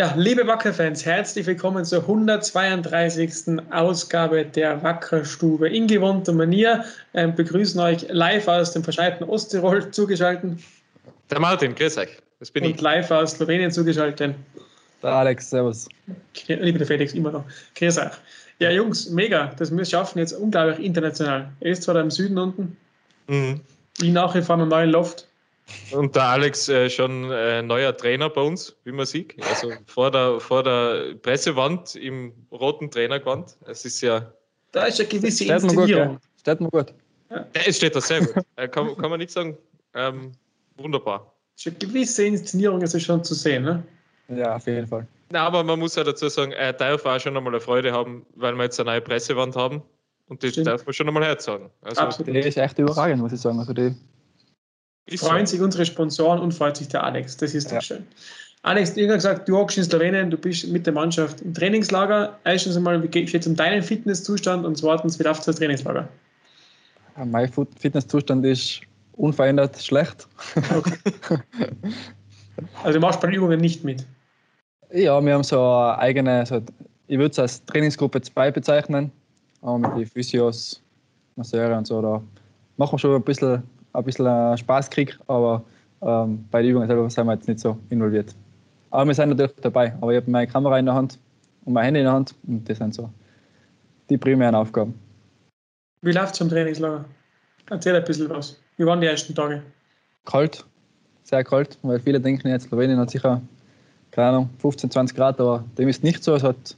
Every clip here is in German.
Ja, liebe Wacker-Fans, herzlich willkommen zur 132. Ausgabe der Wackerstube. In gewohnter Manier äh, begrüßen euch live aus dem verschneiten Osttirol zugeschaltet. Der Martin, grüß euch. Das bin Und ich. live aus Slowenien zugeschaltet. Der Alex, servus. Liebe der Felix, immer noch. Grüß euch. Ja, Jungs, mega. Das wir schaffen jetzt unglaublich international. Er ist zwar da im Süden unten. Mhm. Ich nachher vor einem neuen Loft. Und der Alex äh, schon äh, neuer Trainer bei uns, wie man sieht. Also vor der, vor der Pressewand im roten Trainergewand. Es ist ja. Da ist eine gewisse steht Inszenierung. Gut. Steht mir gut. Ja. Es steht da sehr gut. Äh, kann, kann man nicht sagen. Ähm, wunderbar. Es ist eine gewisse Inszenierung ist schon zu sehen, ne? Ja, auf jeden Fall. Na, aber man muss ja dazu sagen, er darf auch schon einmal eine Freude haben, weil wir jetzt eine neue Pressewand haben. Und das Stimmt. darf man schon einmal herzagen. Also, Absolut. Die ist echt überragend, muss ich sagen. Also die freuen so. sich unsere Sponsoren und freut sich der Alex. Das ist ja. schön. Alex, du hast gesagt, du hockst in Slowenien, du bist mit der Mannschaft im Trainingslager. Erstens einmal, wie geht es um deinen Fitnesszustand und zweitens, wie läuft das Trainingslager? Mein Fitnesszustand ist unverändert schlecht. Okay. also du machst bei den Übungen nicht mit? Ja, wir haben so eine eigene, so, ich würde es als Trainingsgruppe 2 bezeichnen, aber mit den Physios, Masseure und so, da machen wir schon ein bisschen ein bisschen äh, Spaß kriege, aber ähm, bei den Übungen selber sind wir jetzt nicht so involviert. Aber wir sind natürlich dabei. Aber ich habe meine Kamera in der Hand und mein Handy in der Hand und das sind so die primären Aufgaben. Wie läuft es im Trainingslager? Erzähl ein bisschen was. Wie waren die ersten Tage? Kalt, sehr kalt, weil viele denken jetzt, Slowenien hat sicher, keine Ahnung, 15, 20 Grad, aber dem ist nicht so. Es hat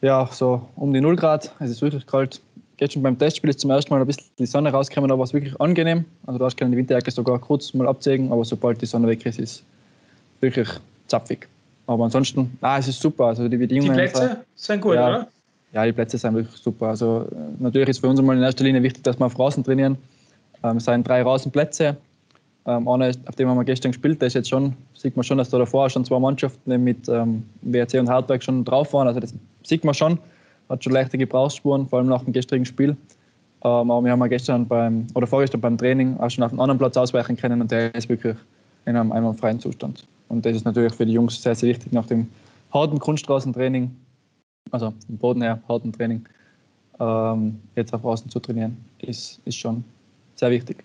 ja so um die 0 Grad, es ist wirklich kalt jetzt schon beim Testspiel ist zum ersten Mal ein bisschen die Sonne rausgekommen, war es wirklich angenehm. Also da hast du die Winterjacke sogar kurz mal abzeigen, aber sobald die Sonne weg ist, ist es wirklich zapfig. Aber ansonsten, ah, es ist super. Also die Bedingungen. Die Plätze sind gut, ja, oder? Ja, die Plätze sind wirklich super. Also äh, natürlich ist für uns mal in erster Linie wichtig, dass wir auf Rasen trainieren. Ähm, es sind drei Rasenplätze. Ähm, einer, auf dem haben wir gestern gespielt, da ist jetzt schon, sieht man schon, dass da davor schon zwei Mannschaften mit ähm, WRC und Hartberg schon drauf waren. Also das sieht man schon hat schon leichte Gebrauchsspuren, vor allem nach dem gestrigen Spiel. Ähm, aber wir haben ja gestern beim, oder vorgestern beim Training auch schon auf einen anderen Platz ausweichen können und der ist wirklich in einem einwandfreien Zustand. Und das ist natürlich für die Jungs sehr, sehr wichtig nach dem harten Kunststraßentraining, also im Boden her harten Training, ähm, jetzt auf Außen zu trainieren, ist, ist schon sehr wichtig.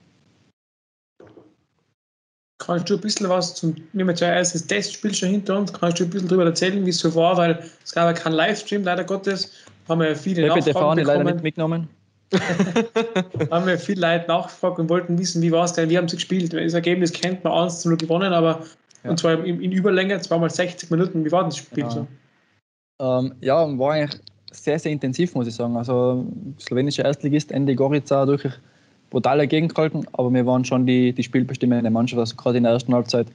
Kannst du ein bisschen was zum, wir haben ja erstes Testspiel schon hinter uns, kannst du ein bisschen darüber erzählen, wie es so war, weil es gab ja keinen Livestream, leider Gottes, haben wir viele ich Nachfragen bekommen. leider nicht mitgenommen. haben wir viele Leute nachgefragt und wollten wissen, wie war es denn, wie haben sie gespielt. Das Ergebnis kennt man 1 zu 0 gewonnen, aber ja. und zwar in, in, Überlänge, zweimal 60 Minuten. Wie war das Spiel ja. so? Ähm, ja, war eigentlich sehr, sehr intensiv, muss ich sagen. Also slowenische Erstligist Ende Gorica wirklich brutal dagegen gehalten, aber wir waren schon die, die spielbestimmende Mannschaft. Also gerade in der ersten Halbzeit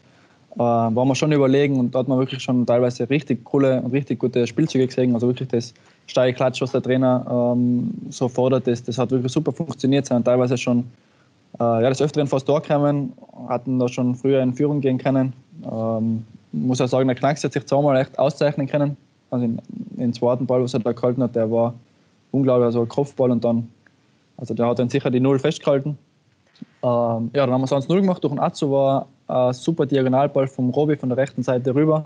waren wir schon überlegen und da hat man wirklich schon teilweise richtig coole und richtig gute Spielzüge gesehen. Also wirklich das steile Klatsch, was der Trainer ähm, so fordert, das, das hat wirklich super funktioniert. Sind teilweise schon äh, ja, des Öfteren fast durchgekommen, hatten da schon früher in Führung gehen können. Ähm, muss auch sagen, der Knacks hat sich zweimal echt auszeichnen können. Also in, den zweiten Ball, was er da gehalten hat, der war unglaublich, also Kopfball und dann, also der hat dann sicher die Null festgehalten. Ähm, ja, dann haben wir es 1-0 gemacht durch einen Azu, war ein super Diagonalball vom Robi von der rechten Seite rüber.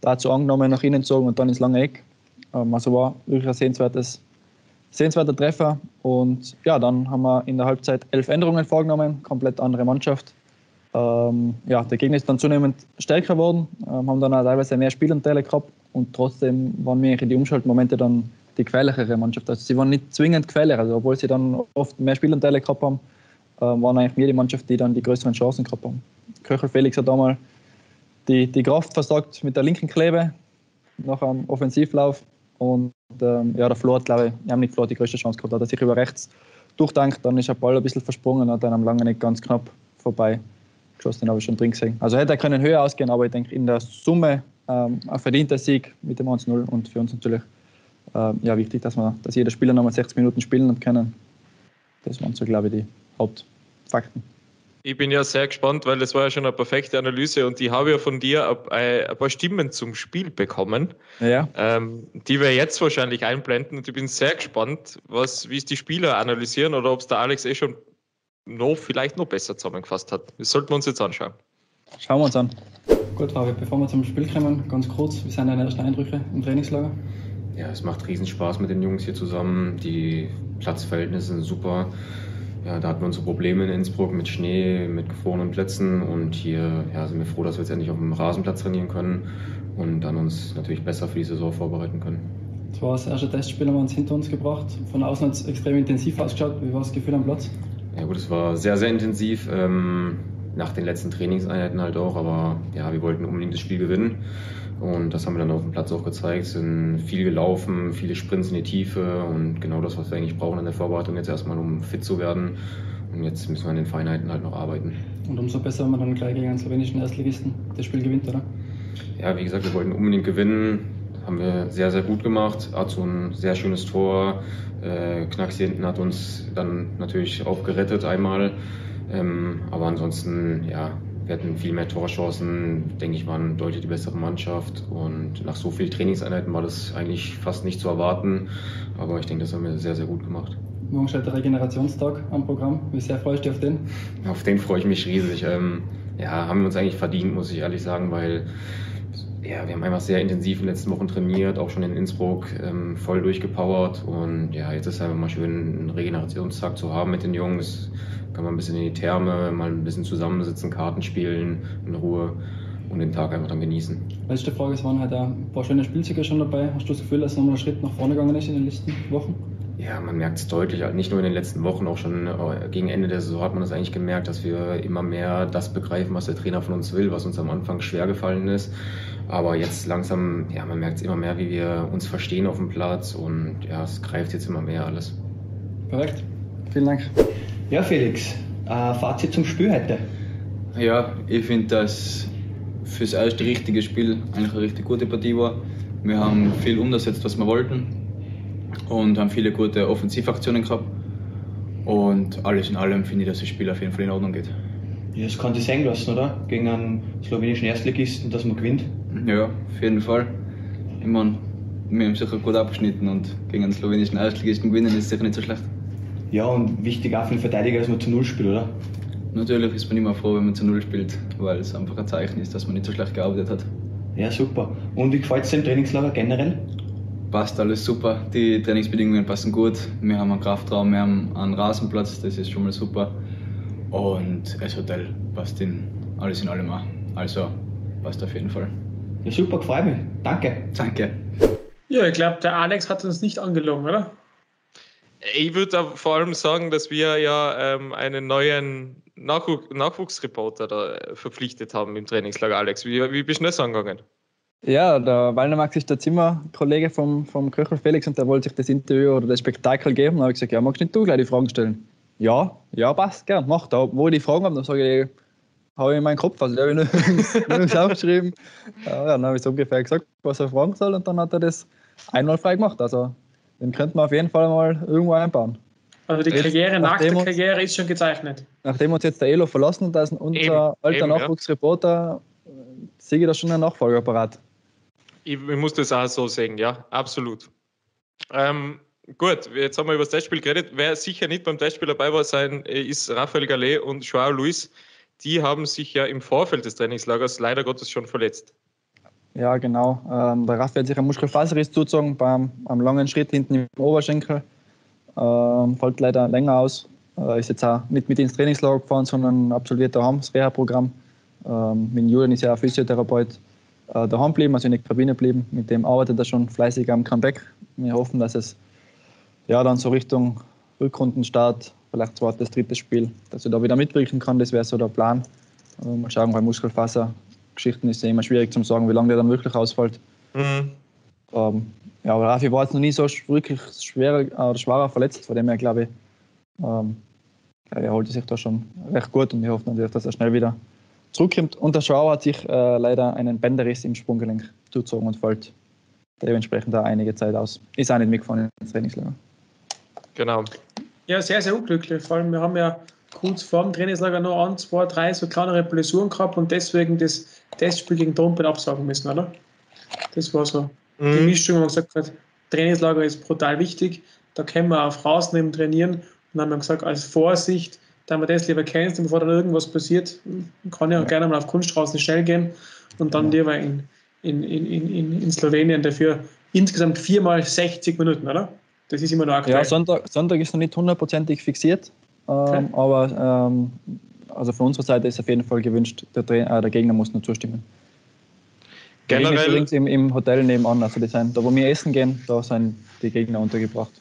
Dazu angenommen, nach innen gezogen und dann ins lange Eck. Ähm, also war wirklich ein sehenswertes, sehenswerter Treffer. Und ja, dann haben wir in der Halbzeit elf Änderungen vorgenommen, komplett andere Mannschaft. Ähm, ja, der Gegner ist dann zunehmend stärker geworden, ähm, haben dann auch teilweise mehr Spielanteile gehabt und trotzdem waren in die Umschaltmomente dann die gefährlichere Mannschaft. Also sie waren nicht zwingend gefährlicher, also obwohl sie dann oft mehr Spielanteile gehabt haben, äh, waren eigentlich wir die Mannschaft, die dann die größeren Chancen gehabt haben. Köchel Felix hat einmal die, die Kraft versagt mit der linken Klebe nach einem Offensivlauf. Und ähm, ja, der Flo hat, glaube ich, nicht Flo die größte Chance gehabt, hat er sich über rechts durchdenkt, dann ist der Ball ein bisschen versprungen und dann am lange nicht ganz knapp vorbei geschossen, den habe ich schon drin gesehen. Also hätte er können höher ausgehen, aber ich denke in der Summe ähm, ein verdienter Sieg mit dem 1-0 und für uns natürlich ähm, ja, wichtig, dass, wir, dass jeder Spieler nochmal 60 Minuten spielen können. Das waren so, glaube ich, die Hauptfakten. Ich bin ja sehr gespannt, weil das war ja schon eine perfekte Analyse und ich habe ja von dir ein paar Stimmen zum Spiel bekommen, ja. ähm, die wir jetzt wahrscheinlich einblenden. Und ich bin sehr gespannt, was, wie es die Spieler analysieren oder ob es der Alex eh schon noch, vielleicht noch besser zusammengefasst hat. Das sollten wir uns jetzt anschauen. Schauen wir uns an. Gut, Fabi, bevor wir zum Spiel kommen, ganz kurz, wie sind deine ersten Eindrücke im Trainingslager? Ja, es macht riesen Spaß mit den Jungs hier zusammen. Die Platzverhältnisse sind super. Ja, da hatten wir unsere Probleme in Innsbruck mit Schnee, mit gefrorenen Plätzen und hier ja, sind wir froh, dass wir jetzt endlich auf dem Rasenplatz trainieren können und dann uns natürlich besser für die Saison vorbereiten können. Das war das erste Testspiel, haben wir uns hinter uns gebracht. Von außen hat es extrem intensiv ausgeschaut. Wie war das Gefühl am Platz? Ja gut, es war sehr, sehr intensiv. Ähm, nach den letzten Trainingseinheiten halt auch, aber ja, wir wollten unbedingt das Spiel gewinnen. Und das haben wir dann auf dem Platz auch gezeigt. Es sind viel gelaufen, viele Sprints in die Tiefe und genau das, was wir eigentlich brauchen in der Vorbereitung jetzt erstmal, um fit zu werden. Und jetzt müssen wir an den Feinheiten halt noch arbeiten. Und umso besser, wenn man dann gleich gegen einen slowenischen Erstligisten das Spiel gewinnt, oder? Ja, wie gesagt, wir wollten unbedingt gewinnen. Haben wir sehr, sehr gut gemacht. Azu ein sehr schönes Tor. Äh, Knacks hier hinten hat uns dann natürlich auch gerettet einmal. Ähm, aber ansonsten, ja, wir hatten viel mehr Torchancen, denke ich, waren deutlich die bessere Mannschaft. Und nach so vielen Trainingseinheiten war das eigentlich fast nicht zu erwarten. Aber ich denke, das haben wir sehr, sehr gut gemacht. Morgen steht der Regenerationstag am Programm. Wie sehr freust du dich auf den? Auf den freue ich mich riesig. Ähm, ja, haben wir uns eigentlich verdient, muss ich ehrlich sagen, weil ja, wir haben einfach sehr intensiv in den letzten Wochen trainiert, auch schon in Innsbruck ähm, voll durchgepowert. Und ja, jetzt ist einfach mal schön, einen Regenerationstag zu haben mit den Jungs kann man ein bisschen in die Therme, mal ein bisschen zusammensitzen, Karten spielen, in Ruhe und den Tag einfach dann genießen. Letzte Frage, es waren halt ein paar schöne Spielzüge schon dabei. Hast du das Gefühl, dass nochmal ein Schritt nach vorne gegangen ist in den letzten Wochen? Ja, man merkt es deutlich, halt nicht nur in den letzten Wochen, auch schon äh, gegen Ende der Saison hat man das eigentlich gemerkt, dass wir immer mehr das begreifen, was der Trainer von uns will, was uns am Anfang schwer gefallen ist. Aber jetzt langsam, ja, man merkt es immer mehr, wie wir uns verstehen auf dem Platz und ja, es greift jetzt immer mehr alles. Perfekt. Vielen Dank. Ja, Felix, äh, Fazit zum Spiel heute. Ja, ich finde, dass fürs erste richtige Spiel eigentlich eine richtig gute Partie war. Wir haben viel umgesetzt, was wir wollten und haben viele gute Offensivaktionen gehabt. Und alles in allem finde ich, dass das Spiel auf jeden Fall in Ordnung geht. Ja, das kann sich sein lassen, oder? Gegen einen slowenischen Erstligisten, dass man gewinnt. Ja, auf jeden Fall. Ich meine, wir haben sicher gut abgeschnitten und gegen einen slowenischen Erstligisten gewinnen ist sicher nicht so schlecht. Ja, und wichtig auch für den Verteidiger, dass man zu Null spielt, oder? Natürlich ist man immer froh, wenn man zu Null spielt, weil es einfach ein Zeichen ist, dass man nicht so schlecht gearbeitet hat. Ja, super. Und wie gefällt es dem Trainingslager generell? Passt alles super. Die Trainingsbedingungen passen gut. Wir haben einen Kraftraum, wir haben einen Rasenplatz, das ist schon mal super. Und das Hotel passt in alles in allem auch. Also passt auf jeden Fall. Ja, super, gefreut mich. Danke. Danke. Ja, ich glaube, der Alex hat uns nicht angelogen, oder? Ich würde vor allem sagen, dass wir ja ähm, einen neuen Nachwuch Nachwuchsreporter da verpflichtet haben im Trainingslager. Alex, wie, wie bist du das angegangen? Ja, der Waldner Max ist der Zimmerkollege vom, vom Köchel Felix und der wollte sich das Interview oder das Spektakel geben. Und habe ich gesagt, ja, magst du nicht du gleich die Fragen stellen? Ja, ja, passt, gern, mach da. Wo ich die Fragen habe, dann sage ich, habe ich in meinen Kopf, also habe ich nirgends aufgeschrieben. Ja, dann habe ich so ungefähr gesagt, was er fragen soll und dann hat er das einmal frei gemacht. Also den könnten wir auf jeden Fall mal irgendwo einbauen. Also die Karriere jetzt, nach der Karriere ist schon gezeichnet. Nachdem uns jetzt der Elo verlassen hat, als unser eben, alter eben, Nachwuchsreporter, ja. sehe ich da schon einen Nachfolgeapparat. Ich, ich, muss das auch so sehen, ja, absolut. Ähm, gut, jetzt haben wir über das Testspiel geredet. Wer sicher nicht beim Testspiel dabei war, sein, ist Rafael Gallet und Joao Luis. Die haben sich ja im Vorfeld des Trainingslagers leider Gottes schon verletzt. Ja, genau. Ähm, der Raffi hat sich einen Muskelfaserriss zugezogen beim einem langen Schritt hinten im Oberschenkel. Ähm, fällt leider länger aus. Äh, ist jetzt auch nicht mit ins Trainingslager gefahren, sondern absolviert daheim das Reha-Programm. Ähm, mit Julian ist ja Physiotherapeut äh, daheim geblieben, also in der Kabine geblieben. Mit dem arbeitet er schon fleißig am Comeback. Wir hoffen, dass es ja dann so Richtung Rückrundenstart, vielleicht zweites, drittes Spiel, dass er da wieder mitwirken kann. Das wäre so der Plan. Äh, mal schauen, weil Muskelfaser Geschichten ist ja immer schwierig zu sagen, wie lange der dann wirklich ausfällt. Mhm. Ähm, ja, aber Rafi war jetzt noch nie so wirklich schwerer oder schwerer verletzt, von dem her glaube ich, ähm, er holt sich da schon recht gut und wir hoffen natürlich, dass er schnell wieder zurückkommt. Und der Schau hat sich äh, leider einen Bänderriss im Sprunggelenk zugezogen und fällt dementsprechend da einige Zeit aus. Ist auch nicht mitgefahren ins Trainingslager. Genau. Ja, sehr, sehr unglücklich. Vor allem, wir haben ja kurz vor dem Trainingslager noch ein, zwei, drei so kleinere Blessuren gehabt und deswegen das Testspiel gegen Trompet absagen müssen, oder? Das war so mhm. die Mischung, wo man gesagt hat, Trainingslager ist brutal wichtig, da können wir auf rausnehmen, trainieren und dann haben wir gesagt, als Vorsicht da man das lieber kennt, bevor dann irgendwas passiert, kann ja, ja. gerne mal auf Kunststraßen schnell gehen und dann ja. lieber in, in, in, in, in Slowenien dafür insgesamt viermal 60 Minuten, oder? Das ist immer noch aktuell. Ja, Sonntag, Sonntag ist noch nicht hundertprozentig fixiert, ähm, okay. aber ähm, also von unserer Seite ist auf jeden Fall gewünscht, der, äh, der Gegner muss nur zustimmen. Generell ist übrigens im, im Hotel nebenan, also die sind, da wo wir essen gehen, da sind die Gegner untergebracht.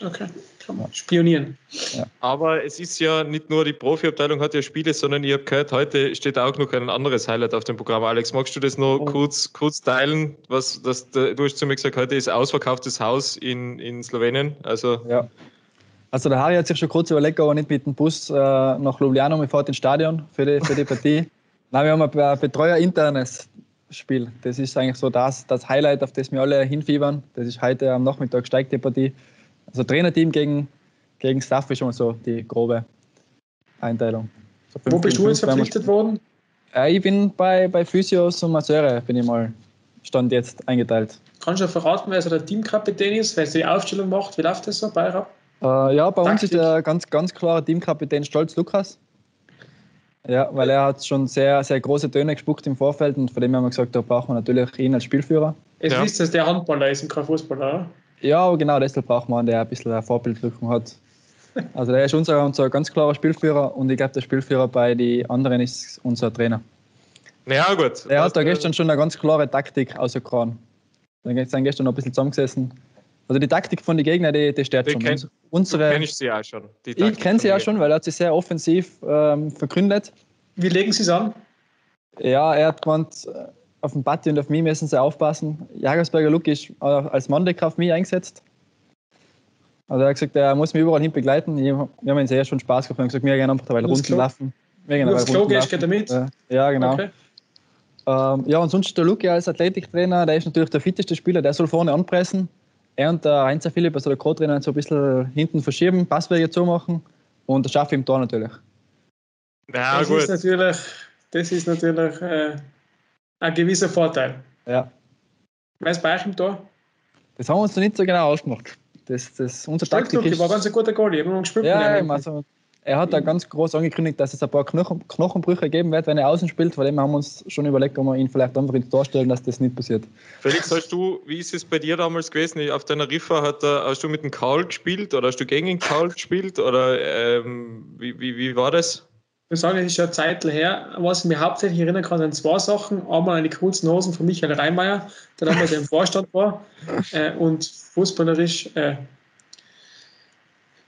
Okay, kann man spionieren. Ja. Aber es ist ja nicht nur die Profiabteilung hat ja Spiele, sondern ich habe gehört, heute steht auch noch ein anderes Highlight auf dem Programm. Alex, magst du das noch oh. kurz, kurz teilen? Was, das, du hast zu mir gesagt, heute ist ausverkauftes Haus in, in Slowenien. Also ja. Also der Harry hat sich schon kurz überlegt, aber nicht mit dem Bus äh, nach Ljubljana, wir fahren ins Stadion für die, für die Partie. Nein, wir haben ein Betreuer internes Spiel. Das ist eigentlich so das, das Highlight, auf das wir alle hinfiebern. Das ist heute am Nachmittag steigt die Partie. Also Trainerteam gegen, gegen Staff ist schon mal so die grobe Einteilung. So Wo bist du jetzt verpflichtet worden? Äh, ich bin bei, bei Physios und Masseure, bin ich mal Stand jetzt eingeteilt. Kannst du verraten, wer so der Teamkapitän ist, wer die Aufstellung macht? Wie läuft das so bei Rap? Äh, ja, bei Taktik. uns ist der ganz, ganz klare Teamkapitän Stolz Lukas. Ja, weil er hat schon sehr, sehr große Töne gespuckt im Vorfeld und von dem haben wir gesagt, da brauchen wir natürlich ihn als Spielführer. Es ja. ist, dass der Handballer ist und kein Fußballer, oder? Ja, genau, deshalb braucht man einen, der ein bisschen eine Vorbildwirkung hat. Also der ist unser, unser ganz klarer Spielführer und ich glaube, der Spielführer bei den anderen ist unser Trainer. Ja, gut. Er hat da gestern schon eine ganz klare Taktik ausgekramt. Wir sind gestern noch ein bisschen zusammengesessen. Also die Taktik von den Gegnern, die, die steht schon. Kenn, Unsere, kenne ich sie auch schon. ich kenne sie auch schon, weil er hat sie sehr offensiv ähm, verkündet. Wie legen Sie es an? Ja, er hat gemeint, auf den Batti und auf mich müssen sie aufpassen. Jagersberger Luke ist als Manndecker auf mich eingesetzt. Also er hat gesagt, er muss mich überall hin begleiten. Wir haben ihn sehr schon Spaß gemacht. Wir haben gesagt, wir gehen einfach dabei runterlaufen. Wir gehen gehst, geht er mit? Ja, genau. Okay. Ähm, ja, und sonst der Luke als Athletiktrainer, der ist natürlich der fitteste Spieler, der soll vorne anpressen. Er und der Heinzer Philipp, also der Co-Trainer, so ein bisschen hinten verschieben, Passwege zumachen und das schaffe ich im Tor natürlich. Ja, das gut. Ist natürlich, das ist natürlich äh, ein gewisser Vorteil. Ja. Wer ist bei euch im Tor? Das haben wir uns noch nicht so genau ausgemacht. Das, das, unser Taktik ist, war ganz ein guter Goal. Ich habe noch gespielt. Ja, also, er hat da ganz groß angekündigt, dass es ein paar Knochen, Knochenbrüche geben wird, wenn er außen spielt. Von dem haben wir uns schon überlegt, ob wir ihn vielleicht einfach ins Tor stellen, dass das nicht passiert. Felix, hast du, wie ist es bei dir damals gewesen? Auf deiner Riffa hat, hast du mit dem Karl gespielt oder hast du gegen den Karl gespielt? Oder ähm, wie, wie, wie war das? Ich muss sagen, es ist schon eine Zeit her. Was ich mir hauptsächlich erinnern kann, sind zwei Sachen. Einmal eine kurzen Hosen von Michael Reimeyer, der damals im Vorstand war. Äh, und fußballerisch, äh,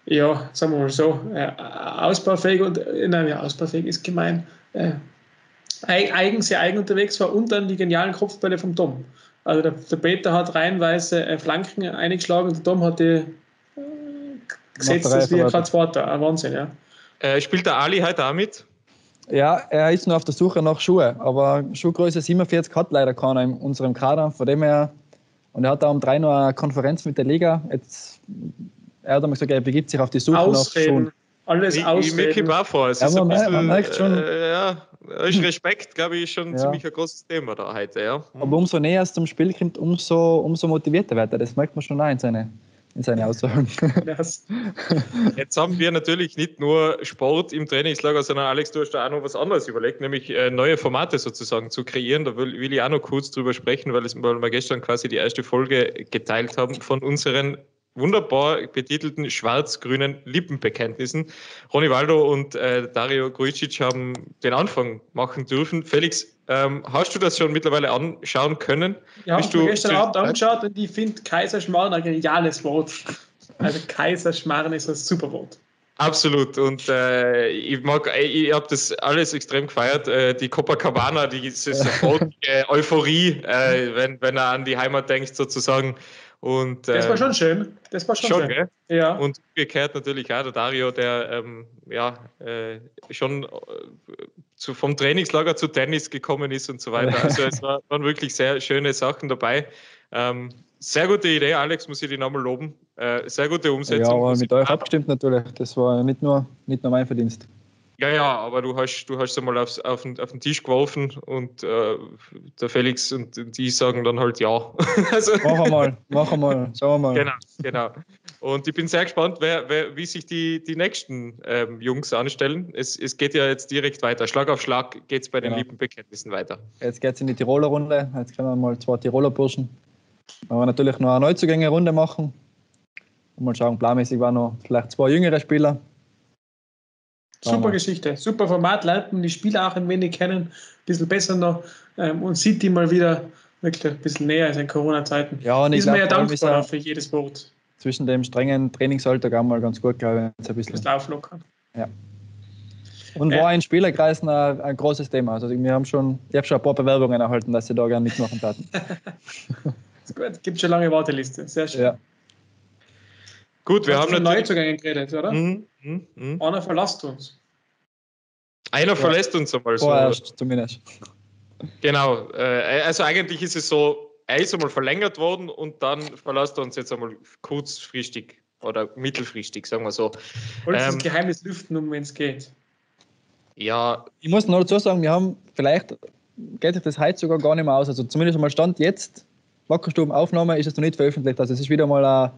ja, sagen wir mal so, äh, ausbaufähig und, äh, nein, ja, ausbaufähig ist gemein, äh, eigen, sehr eigen unterwegs war und dann die genialen Kopfbälle vom Dom. Also der, der Peter hat reihenweise äh, Flanken eingeschlagen und der Dom hat die äh, gesetzt, das wie ein Zweiter. Ein Wahnsinn, ja. Äh, spielt der Ali heute auch mit? Ja, er ist nur auf der Suche nach Schuhe, aber Schuhgröße 47 hat leider keiner in unserem Kader. Von dem her, und er hat da um drei noch eine Konferenz mit der Liga. Jetzt, er hat einmal gesagt, er begibt sich auf die Suche ausreden. nach Schuhen. Alles ich, ausreden. Ich merke auch vor. Es ja, ist man, ein bisschen, man merkt schon. Äh, ja, ist Respekt, glaube ich, schon ja. ziemlich ein großes Thema da heute. Ja. Aber umso näher es zum Spiel kommt, umso, umso motivierter wird er. Das merkt man schon auch in seinen in seine Aussagen. Jetzt haben wir natürlich nicht nur Sport im Trainingslager, sondern Alex, du hast da auch noch was anderes überlegt, nämlich äh, neue Formate sozusagen zu kreieren. Da will, will ich auch noch kurz drüber sprechen, weil, es, weil wir gestern quasi die erste Folge geteilt haben von unseren wunderbar betitelten schwarz-grünen Lippenbekenntnissen. Ronny Waldo und äh, Dario Grujic haben den Anfang machen dürfen. Felix, ähm, hast du das schon mittlerweile anschauen können? Ja, ich habe gestern Abend angeschaut und ich finde Kaiserschmarrn ein geniales Wort. Also Kaiserschmarrn ist ein super Wort. Absolut. Und äh, ich mag, ich habe das alles extrem gefeiert. Äh, die Copacabana, diese sofortige Euphorie, äh, wenn, wenn er an die Heimat denkt, sozusagen. Und, das war ähm, schon schön. Das war schon, schon schön. Gell? Ja. Und umgekehrt natürlich auch der Dario, der ähm, ja, äh, schon äh, zu, vom Trainingslager zu Tennis gekommen ist und so weiter. Also es war, waren wirklich sehr schöne Sachen dabei. Ähm, sehr gute Idee, Alex, muss ich dich nochmal loben. Äh, sehr gute Umsetzung. Ja, aber mit euch abgestimmt natürlich. Das war nicht nur, nicht nur mein Verdienst. Ja, ja, aber du hast, du hast es einmal aufs, auf, den, auf den Tisch geworfen und äh, der Felix und die sagen dann halt ja. also, mach einmal, mach einmal, schauen wir mal. Genau, genau. Und ich bin sehr gespannt, wer, wer, wie sich die, die nächsten ähm, Jungs anstellen. Es, es geht ja jetzt direkt weiter. Schlag auf Schlag geht es bei den genau. Lippenbekenntnissen weiter. Jetzt geht es in die Tiroler Runde. Jetzt können wir mal zwei Tiroler Burschen. Aber natürlich noch eine Neuzugänge-Runde machen. Und mal schauen, planmäßig waren noch vielleicht zwei jüngere Spieler. Super Geschichte, super Format, lernt man die Spieler auch ein wenig kennen, ein bisschen besser noch ähm, und sieht die mal wieder wirklich ein bisschen näher als in Corona-Zeiten. Ja, und ist man ja dankbar für jedes Wort. Zwischen dem strengen Trainingsalltag auch mal ganz gut, glaube ich. Ein bisschen. Das auflockern. Ja. Und war in Spielerkreisen ein, ein, großes Thema. Also wir haben schon, ich habe schon ein paar Bewerbungen erhalten, dass sie da gerne mitmachen taten. ist gut, gibt schon lange Warteliste. Sehr schön. Ja. Gut, wir haben natürlich... Neuzugänge geredet, oder? Mhm, mh, mh. Einer verlässt uns. Einer ja. verlässt uns einmal so. Vorerst zumindest. Genau. Äh, also eigentlich ist es so, er ist einmal verlängert worden und dann verlässt er uns jetzt einmal kurzfristig oder mittelfristig, sagen wir so. Wolltest ähm, das Geheimnis lüften, um wenn es geht? Ja. Ich muss noch dazu sagen, wir haben vielleicht geht sich das heute sogar gar nicht mehr aus. Also zumindest einmal Stand jetzt, Wackerstuben-Aufnahme ist es noch nicht veröffentlicht. Also es ist wieder mal ein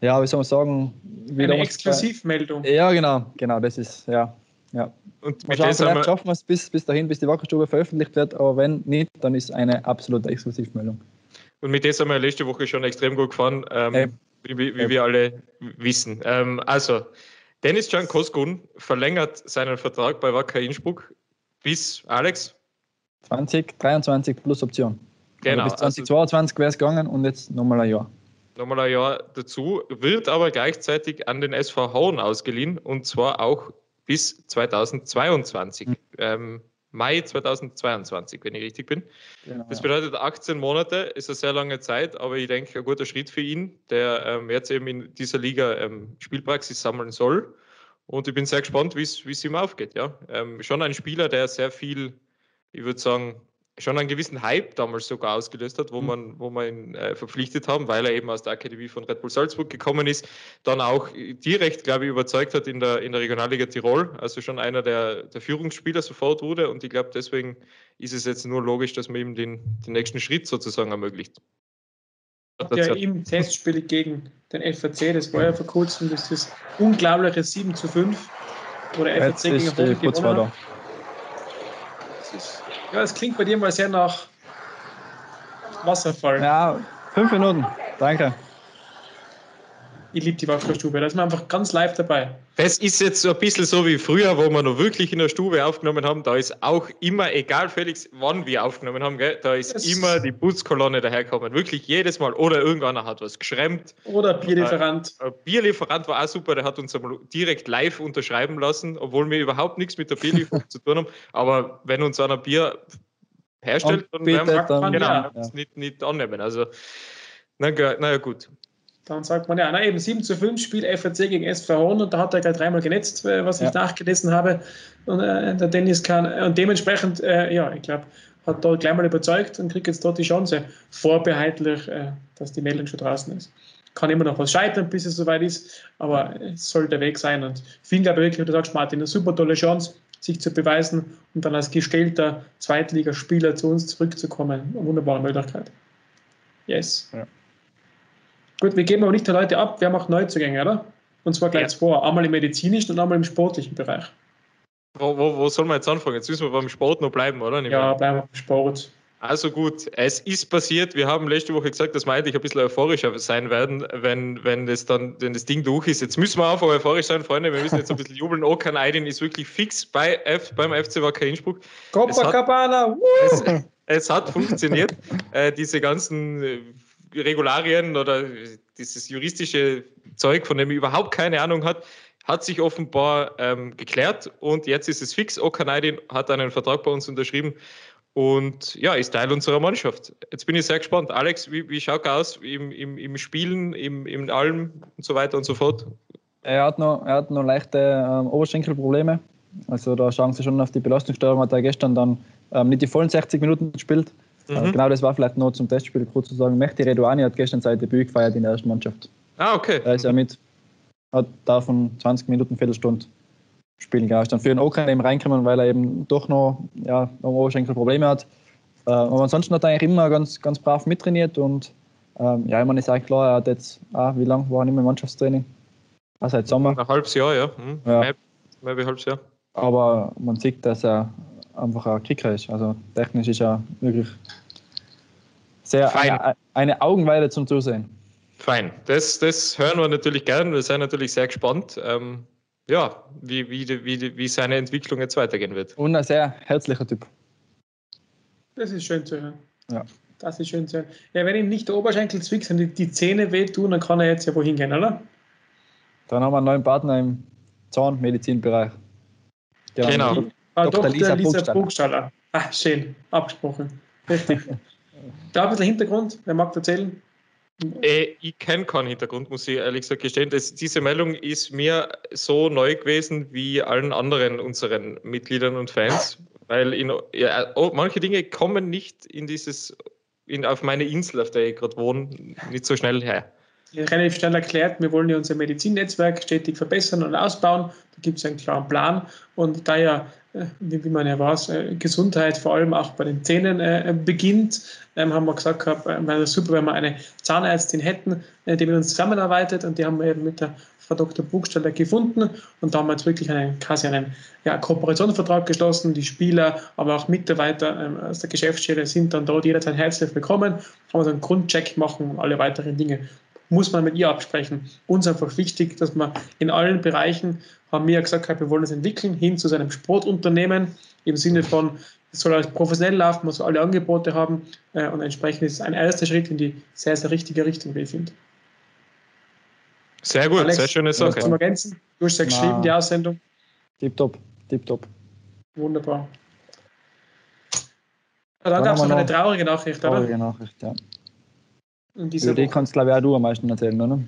ja, wie soll man sagen, eine Exklusivmeldung. Ja, genau, genau, das ist, ja. ja. Und mit schauen, vielleicht schaffen wir es bis, bis dahin, bis die Wackerstube veröffentlicht wird, aber wenn nicht, dann ist eine absolute Exklusivmeldung. Und mit dem sind wir letzte Woche schon extrem gut gefahren, ähm, hey. wie, wie, hey. wir alle wissen. Ähm, also, Dennis Can Koskun verlängert seinen Vertrag bei Wacker Innsbruck bis, Alex? 2023 plus Option. Genau. Also bis 2022 wäre es gegangen und jetzt nochmal ein Jahr nochmal ein Jahr dazu, wird aber gleichzeitig an den SV Horn ausgeliehen und zwar auch bis 2022. Mhm. Ähm, Mai 2022, wenn ich richtig bin. Genau, das bedeutet 18 Monate, ist eine sehr lange Zeit, aber ich denke, ein guter Schritt für ihn, der ähm, jetzt eben in dieser Liga ähm, Spielpraxis sammeln soll. Und ich bin sehr gespannt, wie es ihm aufgeht. Ja? Ähm, schon ein Spieler, der sehr viel, ich würde sagen, schon einen gewissen Hype damals sogar ausgelöst hat, wo mhm. man, wo man ihn äh, verpflichtet haben, weil er eben aus der Akademie von Red Bull Salzburg gekommen ist, dann auch direkt, glaube ich, überzeugt hat in der, in der Regionalliga Tirol, also schon einer der, der Führungsspieler sofort wurde und ich glaube, deswegen ist es jetzt nur logisch, dass man ihm den, den nächsten Schritt sozusagen ermöglicht. Hat ja im Testspiel gegen den FAC, das war ja vor kurzem, das ist unglaubliche 7 zu 5, wo der FAC gegen gewonnen hat. Das ist ja, es klingt bei dir mal sehr nach Wasserfall. Ja, fünf Minuten. Danke. Ich liebe die Wackerstube, da ist man einfach ganz live dabei. Das ist jetzt so ein bisschen so wie früher, wo wir noch wirklich in der Stube aufgenommen haben. Da ist auch immer, egal Felix, wann wir aufgenommen haben, gell, da ist das immer die Putzkolonne dahergekommen. Wirklich jedes Mal. Oder irgendeiner hat was geschremmt. Oder Bierlieferant. Ein Bierlieferant war auch super, der hat uns direkt live unterschreiben lassen, obwohl wir überhaupt nichts mit der Bierlieferung zu tun haben. Aber wenn uns einer Bier herstellt, dann werden wir dann, genau, ja. nicht, nicht annehmen. Also, naja, na gut. Dann sagt man ja, na eben 7 zu 5 Spiel FAC gegen SV Horn und da hat er gleich dreimal genetzt, äh, was ich nachgelesen habe. Und äh, der Dennis kann, und dementsprechend, äh, ja, ich glaube, hat dort gleich mal überzeugt und kriegt jetzt dort die Chance, vorbehaltlich, äh, dass die Meldung schon draußen ist. Kann immer noch was scheitern, bis es soweit ist, aber es soll der Weg sein. Und vielen glaube ich wirklich, wie du sagst, Martin, eine super tolle Chance, sich zu beweisen und dann als gestellter Zweitligaspieler zu uns zurückzukommen. Eine wunderbare Möglichkeit. Yes. Ja. Gut, wir geben aber nicht die Leute ab, wer macht Neuzugänge, oder? Und zwar gleich ja. zwei. Einmal im medizinischen und einmal im sportlichen Bereich. Wo, wo, wo soll man jetzt anfangen? Jetzt müssen wir beim Sport noch bleiben, oder? Nicht ja, bleiben wir beim Sport. Also gut, es ist passiert. Wir haben letzte Woche gesagt, dass wir eigentlich ein bisschen euphorischer sein werden, wenn, wenn, das, dann, wenn das Ding durch ist. Jetzt müssen wir einfach euphorisch sein, Freunde. Wir müssen jetzt ein bisschen jubeln. Okan Aydin ist wirklich fix bei F, beim FC Wacker Innsbruck. Copacabana! Es, es, es hat funktioniert. Äh, diese ganzen äh, Regularien oder dieses juristische Zeug, von dem ich überhaupt keine Ahnung hat, hat sich offenbar ähm, geklärt und jetzt ist es fix. Okanadin hat einen Vertrag bei uns unterschrieben und ja, ist Teil unserer Mannschaft. Jetzt bin ich sehr gespannt. Alex, wie, wie schaut er aus im, im, im Spielen, im, im Allem und so weiter und so fort? Er hat noch, er hat noch leichte ähm, Oberschenkelprobleme. Also da schauen Sie schon auf die Belastungssteuerung, hat er gestern dann ähm, nicht die vollen 60 Minuten gespielt. Mhm. Genau das war vielleicht noch zum Testspiel kurz zu sagen. Mehdi Redouani hat gestern sein Debüt gefeiert in der ersten Mannschaft. Ah, okay. Da ist er mit, hat davon 20 Minuten, Viertelstunde. spielen. Ist dann für den Okan eben reinkommen, weil er eben doch noch ja, am Oberschenkel Probleme hat. Äh, aber ansonsten hat er eigentlich immer ganz, ganz brav mittrainiert und ähm, ja, ich meine, ist eigentlich klar, er hat jetzt, ah, wie lange war er nicht mehr im Mannschaftstraining? Ah, seit Sommer. Ein halbes Jahr, ja. Hm. Ja. Wie ein halbes Jahr. Aber man sieht, dass er einfach ein Kicker ist. Also technisch ist er wirklich sehr Fein. eine, eine Augenweide zum Zusehen. Fein. Das, das hören wir natürlich gern. Wir sind natürlich sehr gespannt, ähm, ja, wie, wie, wie, wie seine Entwicklung jetzt weitergehen wird. Und ein sehr herzlicher Typ. Das ist schön zu hören. Ja. Das ist schön zu hören. Ja, wenn ihm nicht der Oberschenkel zwickt, sondern die, die Zähne wehtun, dann kann er jetzt ja wohin gehen, oder? Dann haben wir einen neuen Partner im Zahnmedizinbereich. Genau. Frau Dr. Dr. Lisa Lisa, Burgstaller. Burgstaller. Ah, schön. Abgesprochen. Richtig. da ein bisschen Hintergrund. Wer mag erzählen? Äh, ich kenne keinen Hintergrund, muss ich ehrlich gesagt gestehen. Das, diese Meldung ist mir so neu gewesen wie allen anderen unseren Mitgliedern und Fans, weil in, ja, oh, manche Dinge kommen nicht in dieses, in, auf meine Insel, auf der ich gerade wohne, nicht so schnell her. Relativ schnell erklärt, wir wollen ja unser Medizinnetzwerk stetig verbessern und ausbauen. Da gibt es einen klaren Plan. Und da ja, äh, wie man ja weiß, äh, Gesundheit vor allem auch bei den Zähnen äh, beginnt, ähm, haben wir gesagt, gehabt, wäre super, wenn wir eine Zahnärztin hätten, die mit uns zusammenarbeitet. Und die haben wir eben mit der Frau Dr. Buchstaller gefunden. Und da haben wir jetzt wirklich einen, quasi einen ja, Kooperationsvertrag geschlossen. Die Spieler, aber auch Mitarbeiter ähm, aus der Geschäftsstelle sind dann dort jederzeit herzlich willkommen. Haben wir so einen Grundcheck machen und alle weiteren Dinge muss man mit ihr absprechen. Uns einfach wichtig, dass man in allen Bereichen, haben wir ja gesagt, wir wollen es entwickeln, hin zu seinem Sportunternehmen, im Sinne von, es soll alles professionell laufen, man soll alle Angebote haben äh, und entsprechend ist es ein erster Schritt in die sehr, sehr richtige Richtung, wie ich finde. Sehr gut, Alex, sehr schöne was zum Sache. Ergänzen? Du hast ja Na. geschrieben, die Aussendung. Tipptopp, tipptopp. Wunderbar. Dann gab es haben noch wir eine traurige Nachricht, oder? Traurige Nachricht, ja. In dieser Über die kannst glaube ich auch du am meisten erzählen, oder?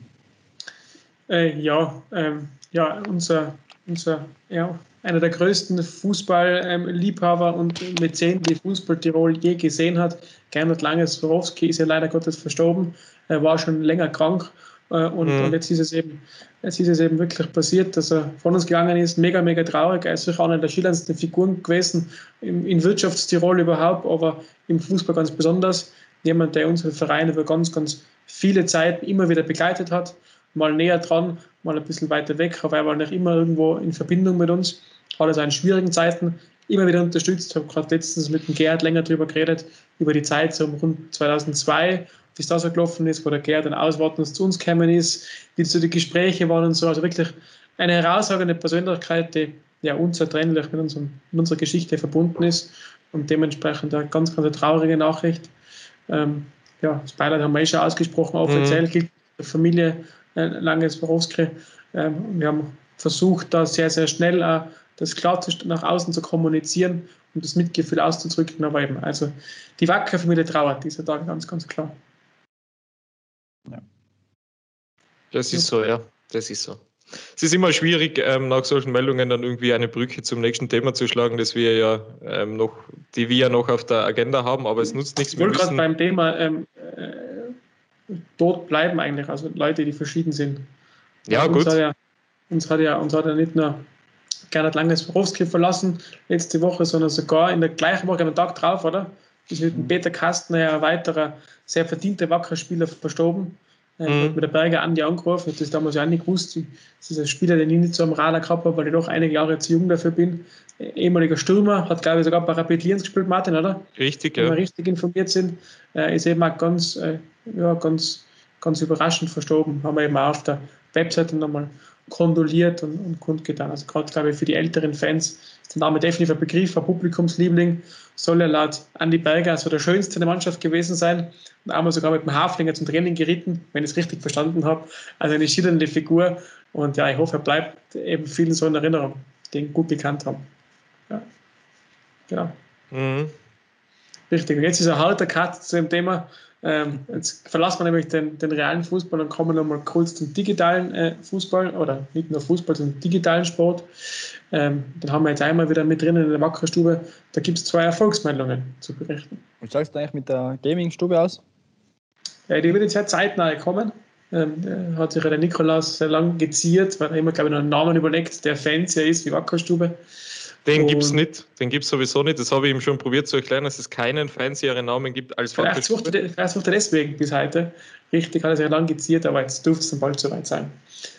Äh, ja, ähm, ja, unser, unser ja, einer der größten Fußballliebhaber und Mäzen, die Fußball Tirol je gesehen hat, Gernot Lange-Swarovski, ist ja leider Gottes verstorben. Er war schon länger krank äh, und, Mhm. und jetzt ist es eben jetzt ist es eben wirklich passiert, dass er von uns gegangen ist. Mega, mega traurig. Er ist sicher eine der schillerndsten Figuren gewesen im, in Wirtschaftstirol überhaupt, aber im Fußball ganz besonders. Jemand, der unsere Vereine über ganz, ganz viele Zeiten immer wieder begleitet hat. Mal näher dran, mal ein bisschen weiter weg, aber er war noch immer irgendwo in Verbindung mit uns. Hat also in schwierigen Zeiten immer wieder unterstützt. Ich habe gerade letztens mit dem Gerhard länger darüber geredet, über die Zeit so um rund 2002, wie es da so gelaufen ist, wo der Gerhard dann auswartend zu uns gekommen ist, wie so die Gespräche waren und so. Also wirklich eine herausragende Persönlichkeit, die ja unzertrennlich mit, unserem, mit unserer Geschichte verbunden ist und dementsprechend eine ganz, ganz traurige Nachricht. Ähm, ja, das Beileid haben wir eh schon ausgesprochen, offiziell gilt der Familie äh, Langes Borowski. Ähm, wir haben versucht, da sehr, sehr schnell äh, das klar zu, nach außen zu kommunizieren und das Mitgefühl auszudrücken, aber eben, also die Wacker Familie trauert dieser Tag ganz, ganz klar. Das ist so, ja. Das ist so. Es ist immer schwierig, ähm, nach solchen Meldungen dann irgendwie eine Brücke zum nächsten Thema zu schlagen, das wir ja ähm, noch, die wir ja noch auf der Agenda haben, aber es nutzt nichts. Ich Wir wollte gerade beim Thema ähm, äh, dort bleiben eigentlich, also Leute, die verschieden sind. ja, uns gut. Hat ja, uns, hat ja, uns hat ja nicht nur Gernot Langes Borowski verlassen letzte Woche, sondern sogar in der gleichen Woche, am Tag drauf, oder? Ist mit dem Peter Kastner ja ein weiterer sehr verdienter, wackerer Spieler verstorben. Äh, Mhm. Mit der Berger Andi angerufen, das damals ja auch nicht gewusst. Das ist ein Spieler, den ich nicht so am Radar gehabt habe, weil ich doch einige Jahre zu jung dafür bin. Äh, Ehemaliger Stürmer, hat glaube ich sogar bei Rapid Lienz gespielt, Martin, oder? Richtig, wenn wir ja. richtig informiert sind, äh, ist eben auch ganz, ja, ganz, ganz überraschend verstorben. Haben wir eben auch auf der Webseite nochmal kondoliert und, und kundgetan. Also gerade, glaube ich, für die älteren Fans der Name definitiv ein Begriff, ein Publikumsliebling. Soll er laut Andi Berger so der schönste in der Mannschaft gewesen sein. Und einmal sogar mit dem Haflinger zum Training geritten, wenn ich es richtig verstanden habe. Also eine schillernde Figur. Und ja, ich hoffe, er bleibt eben vielen so in Erinnerung, die ihn gut bekannt haben. Ja. Genau. Mhm. Richtig, und jetzt ist ein harter Cut zu dem Thema. Ähm, jetzt verlassen wir nämlich den, den realen Fußball und kommen nochmal kurz zum digitalen äh, Fußball oder nicht nur Fußball, sondern digitalen Sport. Ähm, den haben wir jetzt einmal wieder mit drinnen in der Wackerstube. Da gibt es zwei Erfolgsmeldungen zu berichten. Wie schaut es eigentlich mit der Gaming-Stube aus? Äh, die wird jetzt ja zeitnah kommen. Ähm, hat sich der Nikolaus sehr lang geziert, weil er immer, glaube ich, noch einen Namen überlegt, der Fancier ist wie Wackerstube. Den gibt es nicht, den gibt es sowieso nicht. Das habe ich ihm schon probiert zu erklären, dass es keinen fancieren Namen gibt als Vielleicht sucht, er, vielleicht sucht er deswegen bis heute. Richtig, hat er sehr lang geziert, aber jetzt dürfte es dann bald soweit sein.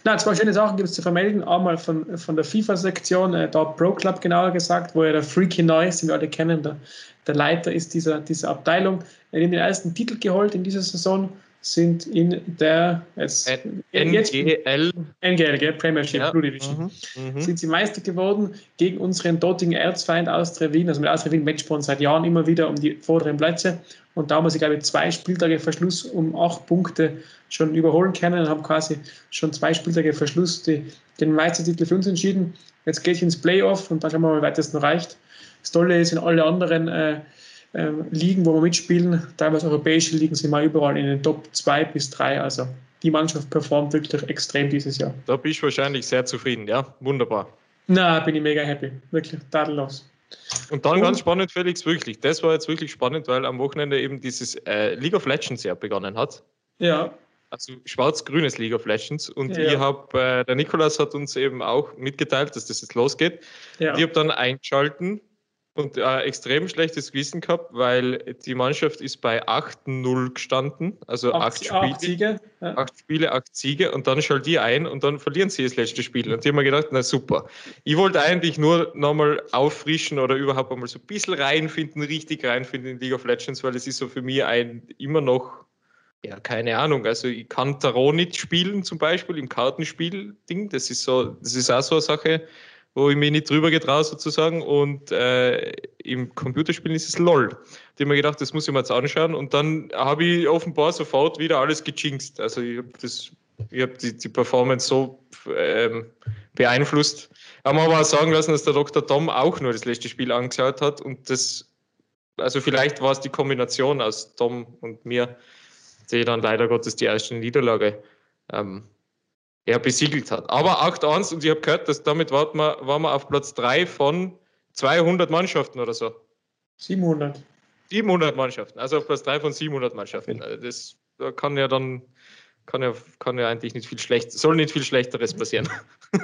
Na, zwei schöne Sachen gibt es zu vermelden. Einmal von, von der FIFA-Sektion, äh, da Pro Club genauer gesagt, wo ja der Freaky Noise, den wir alle kennen, der, der Leiter ist dieser, dieser Abteilung. Er hat den ersten Titel geholt in dieser Saison sind in der jetzt, NGL, NGL? Premiership ja. Blue Division. Mhm. Mhm. Sind sie Meister geworden gegen unseren dortigen Erzfeind Austria Wien. Also mit Austria Wien matcht man seit Jahren immer wieder um die vorderen Plätze. Und da haben wir sie, glaube ich, zwei Spieltage Verschluss um acht Punkte schon überholen können und haben quasi schon zwei Spieltage Verschluss die, den Meistertitel für uns entschieden. Jetzt geht es ins Playoff und dann schauen wir mal, wie weit das noch reicht. Das Tolle ist, in alle anderen äh, Ligen, wo wir mitspielen, teilweise europäische Ligen, sind wir überall in den Top 2 bis 3. Also die Mannschaft performt wirklich extrem dieses Jahr. Da bist du wahrscheinlich sehr zufrieden, ja? Wunderbar. Na, bin ich mega happy. Wirklich, tadellos. Und dann Und, ganz spannend, Felix, wirklich. Das war jetzt wirklich spannend, weil am Wochenende eben dieses äh, League of Legends ja begonnen hat. Ja. Also schwarz-grünes League of Legends. Und ja. ich habe, äh, der Nikolas hat uns eben auch mitgeteilt, dass das jetzt losgeht. Ja. Ich habe dann eingeschalten und äh, extrem schlechtes Gewissen gehabt, weil die Mannschaft ist bei 8-0 gestanden, also acht, acht Spiele, acht Siege, ja. acht Spiele, acht Siege und dann schaltet die ein und dann verlieren sie das letzte Spiel. Und die haben mir gedacht, na super. Ich wollte eigentlich nur nochmal auffrischen oder überhaupt einmal so ein bisschen reinfinden, richtig reinfinden in League of Legends, weil es ist so für mich ein immer noch ja, keine Ahnung. Also ich kann Tarot nicht spielen, zum Beispiel im Kartenspiel-Ding. Das ist so, das ist auch so eine Sache wo ich mich nicht drüber getraut sozusagen. Und äh, im Computerspielen ist es LOL. Da habe mir gedacht, das muss ich mir jetzt anschauen. Und dann habe ich offenbar sofort wieder alles gejinxt. Also ich habe das, die, die Performance so ähm, beeinflusst. Haben aber auch sagen lassen, dass der Dr. Tom auch nur das letzte Spiel angeschaut hat und das, also vielleicht war es die Kombination aus Tom und mir, die dann leider Gottes die erste Niederlage ähm, er besiegelt hat. Aber 8-1 und ich habe gehört, dass damit waren wir, waren wir auf Platz 3 von 200 Mannschaften oder so. 700. 700 Mannschaften, also auf Platz 3 von 700 Mannschaften. Also das da kann ja dann kann ja, kann ja eigentlich nicht viel schlecht, soll nicht viel Schlechteres passieren.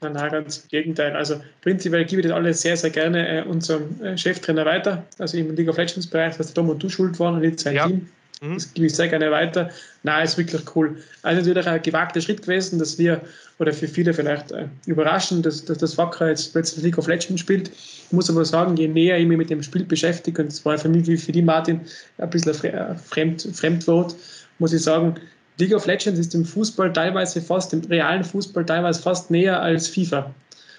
Nein, nein, ganz im Gegenteil. Also prinzipiell gebe ich das alles sehr, sehr gerne äh, unserem äh, Cheftrainer weiter. Also im League of Legends Bereich, dass der Tom und du schuld waren und nicht sein ja. Team. Mhm. Das gebe ich sehr gerne weiter. Na, ist wirklich cool. Also natürlich ein gewagter Schritt gewesen, dass wir, oder für viele vielleicht äh, überraschend, dass, dass das Wacker jetzt plötzlich League of Legends spielt. Ich muss aber sagen, je näher ich mich mit dem Spiel beschäftige, und das war für mich wie für die Martin ein bisschen ein Fremd, Fremdwort, muss ich sagen, League of Legends ist im Fußball teilweise fast, im realen Fußball teilweise fast näher als FIFA.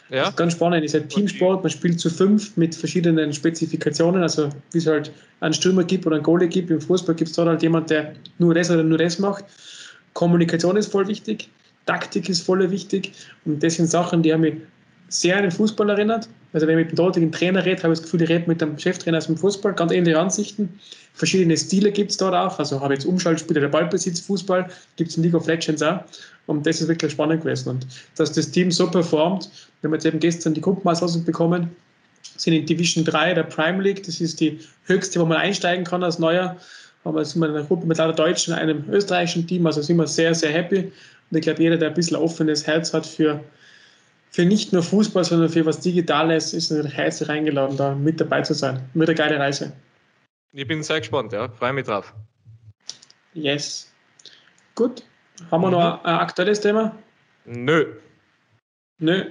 Ja. Das ist ganz spannend. Es ist ein Teamsport, man spielt zu fünf mit verschiedenen Spezifikationen, also wie es halt einen Stürmer gibt oder einen Goalie gibt. Im Fußball gibt es dort halt jemand, der nur das oder nur das macht. Kommunikation ist voll wichtig, Taktik ist voll wichtig und das sind Sachen, die haben mich sehr an den Fußball erinnert. Also wenn ich mit dem dortigen Trainer rede, habe ich das Gefühl, ich rede mit dem Cheftrainer aus dem Fußball, ganz ähnliche Ansichten. Verschiedene Stile gibt es dort auch. Also habe ich jetzt Umschaltspiele, der Ballbesitz, Fußball, gibt es in League of Legends auch. Und das ist wirklich spannend gewesen. Und dass das Team so performt, wir haben jetzt eben gestern die Gruppenauslosung bekommen, sind in Division 3 der Prime League, das ist die höchste, wo man einsteigen kann als Neuer. Aber sind wir in einer Gruppe mit lauter Deutschen einem österreichischen Team, also sind wir sehr, sehr happy. Und ich glaube, jeder, der ein bisschen offenes Herz hat für für nicht nur Fußball, sondern für was Digitales ist natürlich herzlich eingeladen, da mit dabei zu sein. Wird eine geile Reise. Ich bin sehr gespannt, ja. Freue mich drauf. Yes. Gut. Haben wir mhm. noch ein aktuelles Thema? Nö. Nö.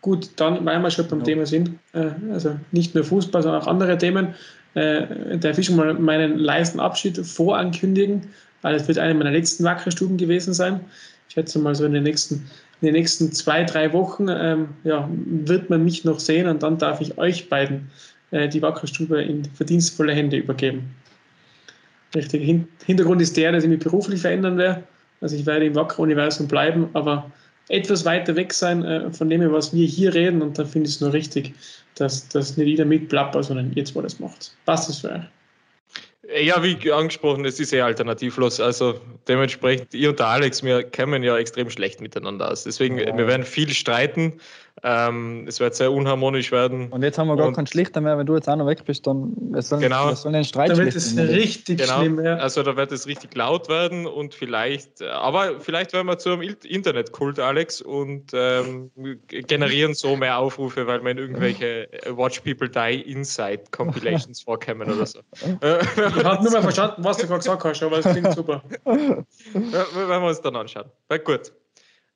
Gut, dann, weil wir schon beim ja. Thema sind, äh, also nicht nur Fußball, sondern auch andere Themen, äh, darf ich schon mal meinen leisten Abschied vorankündigen, weil es wird eine meiner letzten Wackerstuben gewesen sein. Ich schätze mal so in den nächsten in den nächsten zwei, drei Wochen ähm, ja, wird man mich noch sehen und dann darf ich euch beiden äh, die Wackerstube in verdienstvolle Hände übergeben. Richtig. Hin Hintergrund ist der, dass ich mich beruflich verändern werde. Also ich werde im Wacker-Universum bleiben, aber etwas weiter weg sein äh, von dem, was wir hier reden und da finde ich es nur richtig, dass, dass nicht jeder mitplappert, sondern ihr zwei das macht. Passt das für euch? Ja, wie angesprochen, es ist ja alternativlos. Also dementsprechend, ihr und der Alex, wir kämen ja extrem schlecht miteinander aus. Deswegen, wir werden viel streiten Ähm, es wird sehr unharmonisch werden. Und jetzt haben wir gar Und- keinen Schlichter mehr. Wenn du jetzt auch noch weg bist, dann soll, Genau. wer soll den Streit Da wird es richtig Genau, schlimm. Ja. also da wird es richtig laut werden und vielleicht, aber vielleicht werden wir zu einem Internetkult, Alex, und ähm, generieren so mehr Aufrufe, weil wir in irgendwelche äh, Watch People Die Inside Compilations vorkommen oder so. Äh, Ich habe nur mal verstanden, was du gerade gesagt hast, aber es klingt super. Ja, werden wir uns dann anschauen. Na gut.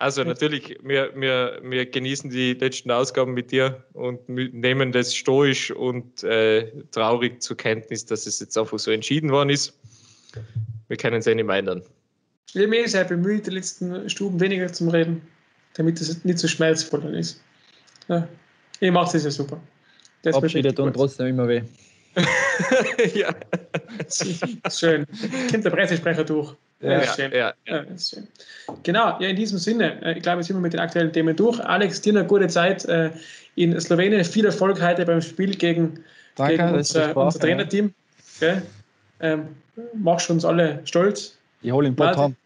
Also natürlich, wir, wir, wir genießen die letzten Ausgaben mit dir und nehmen das stoisch und äh, traurig zur Kenntnis, dass es jetzt einfach so entschieden worden ist. Wir können es eh nicht mehr ändern. Ich habe mich eh sehr bemüht, die letzten Stuben weniger zu reden, damit es nicht so schmerzvoll dann ist. Ja. Ihr macht es ja super. Das Abschiede tun trotzdem immer weh. ja. Schön. Kommt der Pressesprecher durch. Ja, ist schön. ja, Ja, ist schön. Genau, ja, in diesem Sinne, äh, ich glaube, jetzt sind wir mit den aktuellen Themen durch. Alex, dir eine gute Zeit äh, in Slowenien. Viel Erfolg heute beim Spiel gegen, Danke, gegen unser, Spaß, unser Trainerteam. Gell? Ähm, machst uns alle stolz. Ich hole ihn Martin.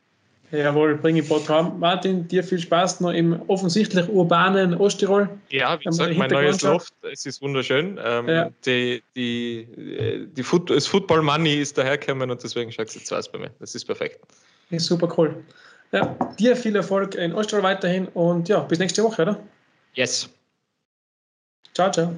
Jawohl, bring ich Bot haben. Martin, dir viel Spaß noch im offensichtlich urbanen Osttirol. Ja, wie gesagt, mein neues? Loft, es ist wunderschön. Ähm, Ja. die, die, äh, die Foot, das Football Money ist dahergekommen und deswegen schaut es jetzt aus bei mir. Das ist perfekt. Ist super cool. Ja, dir viel Erfolg in Osttirol weiterhin und ja, bis nächste Woche, oder? Yes. Ciao, ciao.